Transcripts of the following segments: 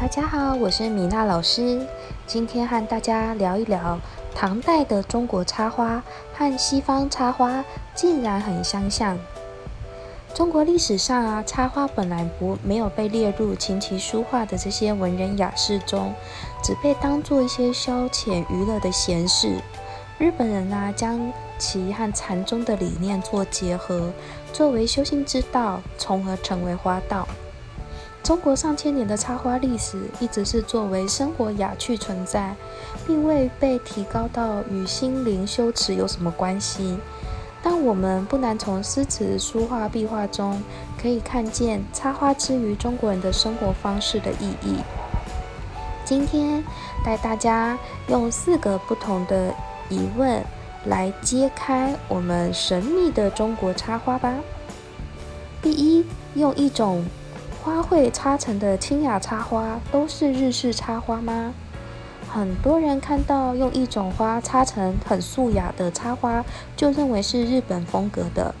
大家好，我是米娜老师。今天和大家聊一聊唐代的中国插花和西方插花竟然很相像。中国历史上啊，插花本来不没有被列入琴棋书画的这些文人雅士中，只被当做一些消遣娱乐的闲事。日本人呢，将其和禅宗的理念做结合，作为修行之道，从而成为花道。中国上千年的插花历史一直是作为生活雅趣存在，并未被提高到与心灵修持有什么关系。但我们不难从诗词、书画、壁画中可以看见插花之于中国人的生活方式的意义。今天带大家用四个不同的疑问来揭开我们神秘的中国插花吧。第一，用一种。花卉插成的清雅插花都是日式插花吗？很多人看到用一种花插成很素雅的插花，就认为是日本风格的。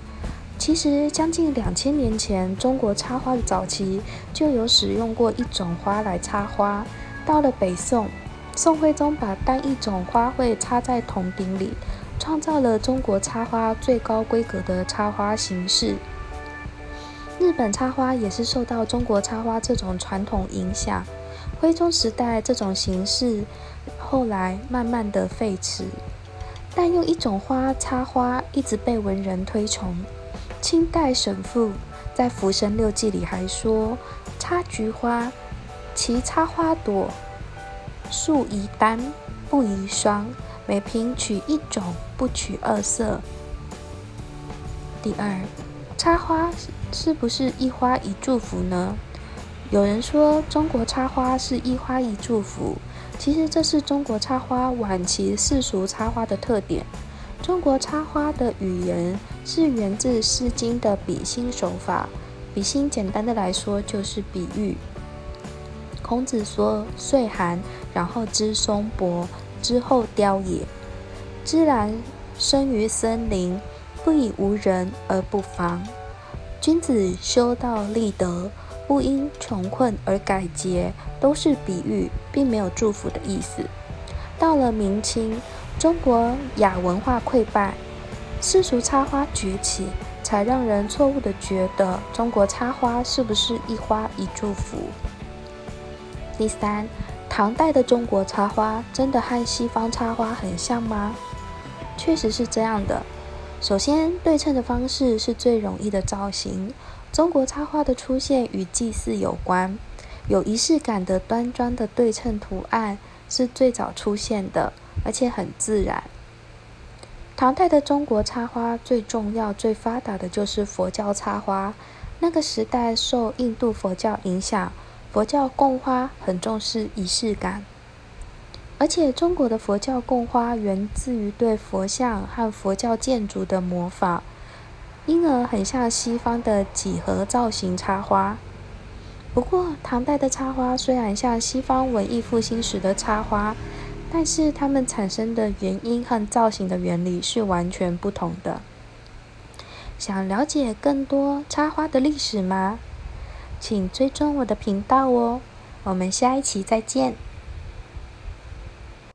其实，将近两千年前，中国插花的早期就有使用过一种花来插花。到了北宋，宋徽宗把单一种花卉插在铜鼎里，创造了中国插花最高规格的插花形式。日本插花也是受到中国插花这种传统影响。徽宗时代这种形式后来慢慢的废弛，但用一种花插花一直被文人推崇。清代沈复在《浮生六记》里还说：“插菊花，其插花朵，数宜单，不宜双，每瓶取一种，不取二色。”第二。插花是不是一花一祝福呢？有人说中国插花是一花一祝福，其实这是中国插花晚期世俗插花的特点。中国插花的语言是源自《诗经》的比心手法，比心简单的来说就是比喻。孔子说：“岁寒，然后知松柏，之后凋也。芝兰生于森林。”不以无人而不防。君子修道立德，不因穷困而改节，都是比喻，并没有祝福的意思。到了明清，中国雅文化溃败，世俗插花崛起，才让人错误的觉得中国插花是不是一花一祝福？第三，唐代的中国插花真的和西方插花很像吗？确实是这样的。首先，对称的方式是最容易的造型。中国插花的出现与祭祀有关，有仪式感的端庄的对称图案是最早出现的，而且很自然。唐代的中国插花最重要、最发达的就是佛教插花。那个时代受印度佛教影响，佛教供花很重视仪式感。而且，中国的佛教供花源自于对佛像和佛教建筑的模仿，因而很像西方的几何造型插花。不过，唐代的插花虽然像西方文艺复兴时的插花，但是它们产生的原因和造型的原理是完全不同的。想了解更多插花的历史吗？请追踪我的频道哦！我们下一期再见。